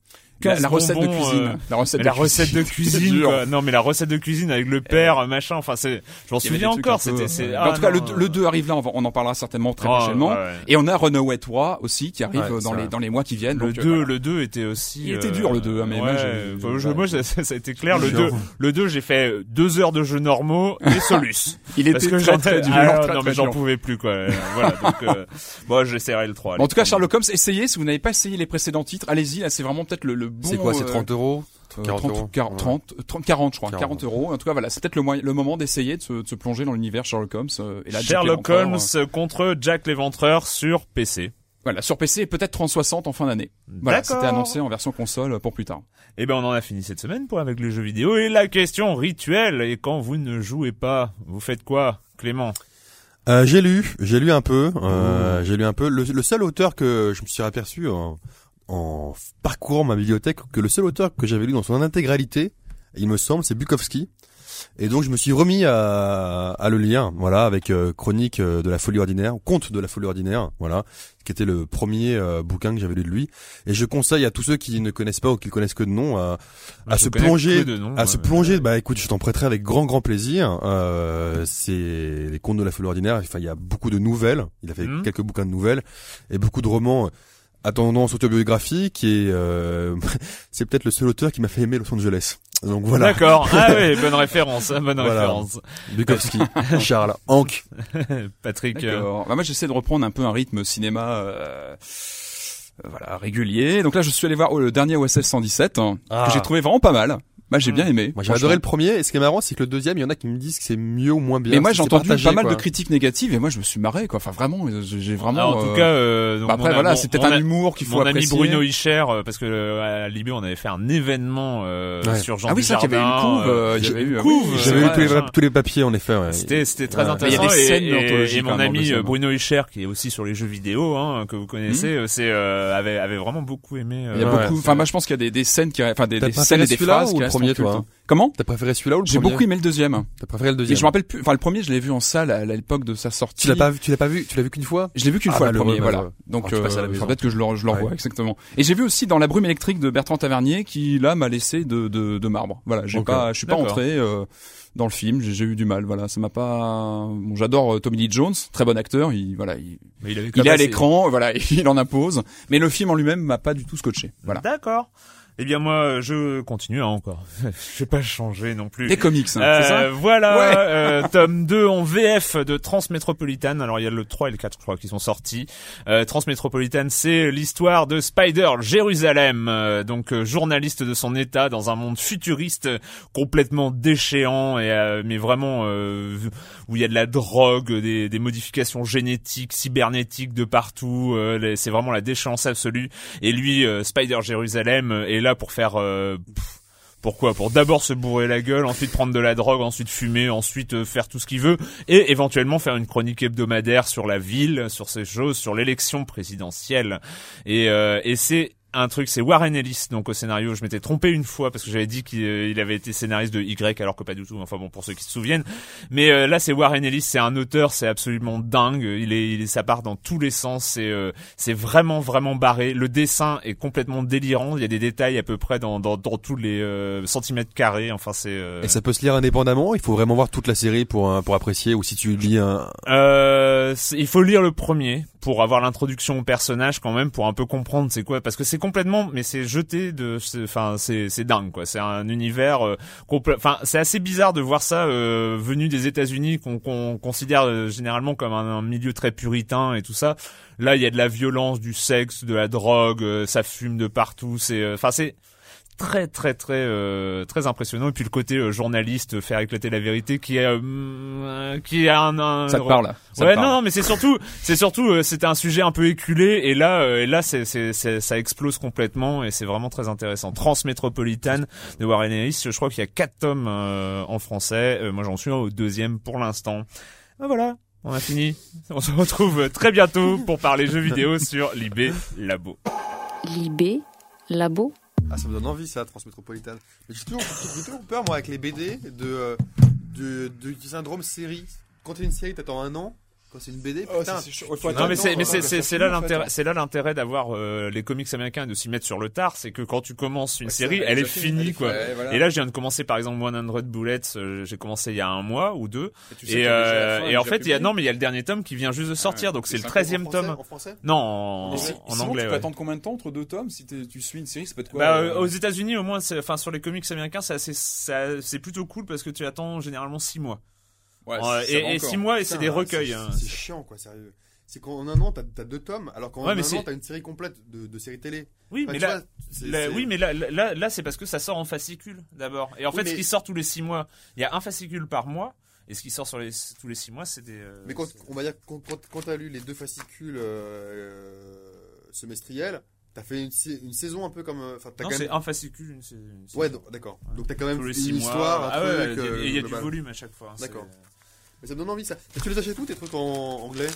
S3: La, la recette de cuisine.
S1: euh,
S3: la recette de
S1: la recette de cuisine, quoi. non mais la recette de cuisine avec le père, machin, enfin c'est, je m'en souviens encore, c'était,
S3: euh,
S1: ah,
S3: en tout cas, le, le
S1: euh,
S3: 2 arrive là, on, va- on en parlera certainement très
S1: oh,
S3: prochainement.
S1: ouais.
S3: Et on a Runaway 3 aussi qui arrive
S2: Ouais,
S3: euh, dans les dans les mois qui viennent.
S1: Le
S3: donc, euh,
S1: 2,
S3: voilà.
S1: le 2 était aussi.
S3: Il était
S1: euh,
S3: dur, le 2, hein, mais moi,
S1: ouais,
S3: j'ai-
S1: enfin, je- moi, ça, ça- a été clair. Le
S2: Genre.
S1: 2, le 2, j'ai fait deux heures de jeux normaux et Solus.
S3: Il était
S1: que
S3: très très dur.
S1: ah, non, mais j'en pouvais plus, quoi. Euh, voilà, donc, euh, bon, j'essaierai le 3.
S3: En tout cas, Sherlock Holmes, essayez. Si vous n'avez pas essayé les précédents titres, allez-y. Là, c'est vraiment peut-être le, le bon.
S2: C'est quoi, c'est
S3: euh,
S2: 30 euros
S3: euh,
S2: 40
S3: 30,
S2: euros
S3: 40,
S2: Ouais.
S3: 30, 30, 40, je crois,
S2: 40.
S3: 40 euros. En tout cas, voilà, c'est peut-être le, moyen- le moment d'essayer de se, de se plonger dans l'univers Sherlock Holmes. euh, et là,
S1: Sherlock Holmes
S3: euh,
S1: contre Jack l'Éventreur sur PC.
S3: Voilà, sur PC et peut-être 3060 en fin d'année. Voilà,
S1: D'accord.
S3: c'était annoncé en version console euh, pour plus tard.
S1: Eh ben, on en a fini cette semaine pour avec les jeux vidéo et la question rituelle. Et quand vous ne jouez pas, vous faites quoi, Clément?
S2: Euh, j'ai lu, j'ai lu un peu, euh, j'ai lu un peu. Le, le seul auteur que je me suis aperçu en parcourant ma bibliothèque, que le seul auteur que j'avais lu dans son intégralité, il me semble, c'est Bukowski. Et donc je me suis remis à, à le lire, voilà, avec euh, Chronique euh, de la folie ordinaire, Conte de la folie ordinaire, voilà, qui était le premier euh, bouquin que j'avais lu de lui. Et je conseille à tous ceux qui ne connaissent pas ou qui le connaissent que de nom à, à se plonger,
S1: nom,
S2: à
S1: ouais,
S2: se plonger. Bah écoute, je t'en prêterai avec grand grand plaisir. Euh, c'est les contes de la folie ordinaire. Enfin, il y a beaucoup de nouvelles. Il a fait
S1: Mhm.
S2: quelques bouquins de nouvelles et beaucoup de romans à tendance autobiographique. Et euh, c'est peut-être le seul auteur qui m'a fait aimer Los Angeles. Donc voilà.
S1: D'accord. Ah oui, bonne référence, hein, bonne
S2: Voilà.
S1: référence.
S2: Bukowski, Charles, Hank.
S1: Patrick. euh,
S3: D'accord. Bah, moi, j'essaie de reprendre un peu un rythme cinéma. Euh... euh, Voilà, régulier. Donc là, je suis allé voir oh, le dernier OSS 117, hein,
S2: Ah.
S3: que j'ai trouvé vraiment pas mal. Moi, j'ai bien aimé.
S2: Moi j'ai adoré le premier. Et ce qui est marrant, c'est que le deuxième, il y en a qui me disent que c'est mieux ou moins bien.
S3: Mais moi, j'ai entendu
S2: partagé,
S3: pas mal
S2: quoi.
S3: de critiques négatives et moi, je me suis marré, quoi. Enfin, vraiment, euh, j'ai vraiment.
S1: Ah, en
S3: euh,
S1: tout cas, euh, donc
S3: bah, après, voilà, c'est peut-être un
S1: a-
S3: humour qu'il faut
S1: Mon ami. Bruno Hicher, euh, parce que euh, à Libé, on avait fait un événement euh,
S2: Ouais.
S1: sur Jean
S3: Ah oui, c'est vrai qu'il y avait une couve. euh, il y avait eu.
S1: couve,
S3: oui,
S1: c'est
S2: J'avais
S1: vrai,
S2: tous les,
S1: machin.
S2: tous les papiers en effet.
S1: C'était c'était très intéressant.
S3: Il y a des
S1: et-
S3: scènes
S1: et, et mon ami euh, Bruno Hicher, qui est aussi sur les jeux vidéo, hein, que vous connaissez, euh, c'est euh, avait avait vraiment beaucoup aimé.
S3: Il y a
S1: euh,
S3: beaucoup. Enfin, moi, je pense qu'il y a des, scènes qui, enfin, des, scènes et des phrases qui
S2: premier,
S3: en culte.
S2: toi
S3: Comment?
S2: T'as préféré celui-là ou le
S3: J'ai beaucoup aimé le deuxième.
S2: T'as préféré le
S3: Et
S2: deuxième
S3: je me rappelle plus. Enfin, le premier, je l'ai vu en salle à l'époque de sa sortie.
S2: Tu l'as pas vu, tu l'as pas vu, tu l'as vu qu'une fois?
S3: Je l'ai vu qu'une
S2: Ah,
S3: fois le
S2: malheureux,
S3: premier, voilà. Donc,
S2: la
S3: euh, peut-être que je le, je le revois
S2: Ouais.
S3: exactement. Et j'ai vu aussi dans La brume électrique de Bertrand Tavernier qui là m'a laissé de, de, de marbre. Voilà, j'ai
S2: Ok.
S3: pas, je suis pas entré euh, dans le film. J'ai j'ai eu du mal. Voilà, ça m'a pas. Bon, j'adore euh, Tommy Lee Jones, très bon acteur. Il voilà, il,
S1: mais il avait
S3: il est à l'écran, voilà, il en impose. Mais le film en lui-même m'a pas du tout scotché. Voilà.
S1: D'accord. Eh bien moi, je continue hein, encore. je vais pas changer non plus.
S3: Des comics, hein,
S1: Euh,
S3: c'est ça
S1: voilà,
S3: Ouais.
S1: euh, tome 2 en VF de Transmétropolitane. Alors il y a le 3 et le 4 je crois qui sont sortis. Euh, Transmétropolitane, c'est l'histoire de Spider Jérusalem, euh, donc euh, journaliste de son état dans un monde futuriste euh, complètement déchéant et euh, mais vraiment euh, où il y a de la drogue, des, des modifications génétiques, cybernétiques de partout. euh, c'est vraiment la déchéance absolue. Et lui, euh, Spider Jérusalem, euh, est là pour faire euh, pourquoi? Pour d'abord se bourrer la gueule, ensuite prendre de la drogue, ensuite fumer, ensuite euh, faire tout ce qu'il veut, et éventuellement faire une chronique hebdomadaire sur la ville, sur ces choses, sur l'élection présidentielle. Et, euh, et c'est un truc, c'est Warren Ellis, donc au scénario. Je m'étais trompé une fois parce que j'avais dit qu'il euh, avait été scénariste de Y, alors que pas du tout. Enfin bon, pour ceux qui se souviennent. Mais euh, là, c'est Warren Ellis, c'est un auteur, c'est absolument dingue. Il est, il est, ça part dans tous les sens. C'est, euh, c'est vraiment, vraiment barré. Le dessin est complètement délirant. Il y a des détails à peu près dans, dans, dans tous les euh, centimètres carrés. Enfin, c'est. euh,
S2: Et ça peut se lire indépendamment? Il faut vraiment voir toute la série pour euh, pour apprécier. Ou si tu lis un.
S1: Euh, il faut lire le premier pour avoir l'introduction au personnage quand même pour un peu comprendre c'est quoi. Parce que c'est complètement mais c'est jeté de enfin c'est c'est dingue quoi. C'est un univers euh, enfin c'est assez bizarre de voir ça euh, venu des États-Unis qu'on considère euh, généralement comme un, un milieu très puritain et tout ça. Là il y a de la violence du sexe de la drogue euh, ça fume de partout c'est enfin c'est très très très euh, très impressionnant et puis le côté euh, journaliste faire éclater la vérité qui est euh, mm, qui est un, un-
S3: Ça te parle. Ça te
S1: ouais,
S3: parle.
S1: non, non, mais c'est surtout, c'est surtout, euh, c'était un sujet un peu éculé, et là, euh, et là, c'est, c'est, c'est- ça explose complètement, et c'est vraiment très intéressant. Transmétropolitane de Warren Ellis, je crois qu'il y a quatre tomes euh, en français. Euh, moi, j'en suis au deuxième pour l'instant. Ah, voilà, on a fini. On se retrouve très bientôt pour parler jeux vidéo sur Libé Labo.
S8: Libé, labo.
S2: Ah, ça me donne envie, ça, Transmétropolitane. Mais j'ai toujours, j'ai toujours peur, moi, avec les BD, de, euh, de, de- du syndrome série. Quand t'es une série, t'attends un an. C'est une BD,
S3: Oh,
S2: putain.
S3: c'est
S1: Non mais c'est là l'intérêt c'est là l'intérêt d'avoir euh, les comics américains et de s'y mettre sur le tard c'est que quand tu commences une
S3: Ouais,
S1: série elle est finie quoi.
S3: voilà.
S1: et là je viens de commencer par exemple 100 Bullets euh, j'ai commencé il y a un mois ou deux.
S3: Et tu sais
S1: euh,
S3: fin,
S1: et
S3: déjà
S1: en fait il y a non mais il y a le dernier tome qui vient juste de sortir
S3: ouais.
S1: donc c'est le
S3: cinq
S1: 13e
S2: En français,
S1: tome.
S2: En français
S1: non en, anglais
S3: tu peux attendre combien de temps entre deux tomes si tu suis une série Ça peut être quoi
S1: Bah,
S3: euh,
S1: aux États-Unis au moins enfin sur les comics américains c'est assez c'est c'est plutôt cool parce que tu attends généralement six mois
S3: ouais,
S1: Euh, et, et six mois et c'est des recueils
S2: c'est-
S1: hein.
S2: C'est chiant, quoi, sérieux. C'est qu'en un an, t'as as deux tomes, alors qu'en
S1: Ouais,
S2: un an, t'as une série complète de, de séries télé.
S1: oui
S2: Enfin,
S1: mais là
S2: vois, c'est-
S1: Là,
S2: c'est-
S1: oui, mais là, là, là, c'est parce que ça sort en fascicule d'abord. Et en
S2: Oui,
S1: fait,
S2: mais-
S1: ce qui sort tous les six mois, il y a un fascicule par mois, et ce qui sort sur les, tous les six mois, c'est des. euh,
S2: Mais quand,
S1: c'est-
S2: on va dire, quand, quand, t'as lu les deux fascicules euh, semestriels, t'as fait une, saison un peu comme. euh, Enfin, t'as
S1: non,
S2: quand
S1: c'est
S2: même.
S1: un fascicule. une- c'est- une-
S2: Ouais, donc, d'accord. Donc t'as quand même une
S1: mois.
S2: histoire, un
S1: ah ouais, ouais,
S2: euh,
S1: il y a du volume à chaque fois. hein,
S2: D'accord. Mais ça me donne envie ça. Tu les achètes tes trucs en anglais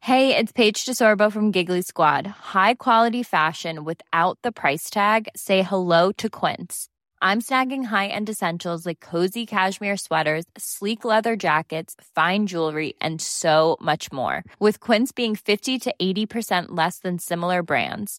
S9: Hey, it's Paige DeSorbo from Giggly Squad. High quality fashion without the price tag. Say hello to Quince. I'm snagging high-end essentials like cozy cashmere sweaters, sleek leather jackets, fine jewelry, and so much more. With Quince being 50 to 80% less than similar brands.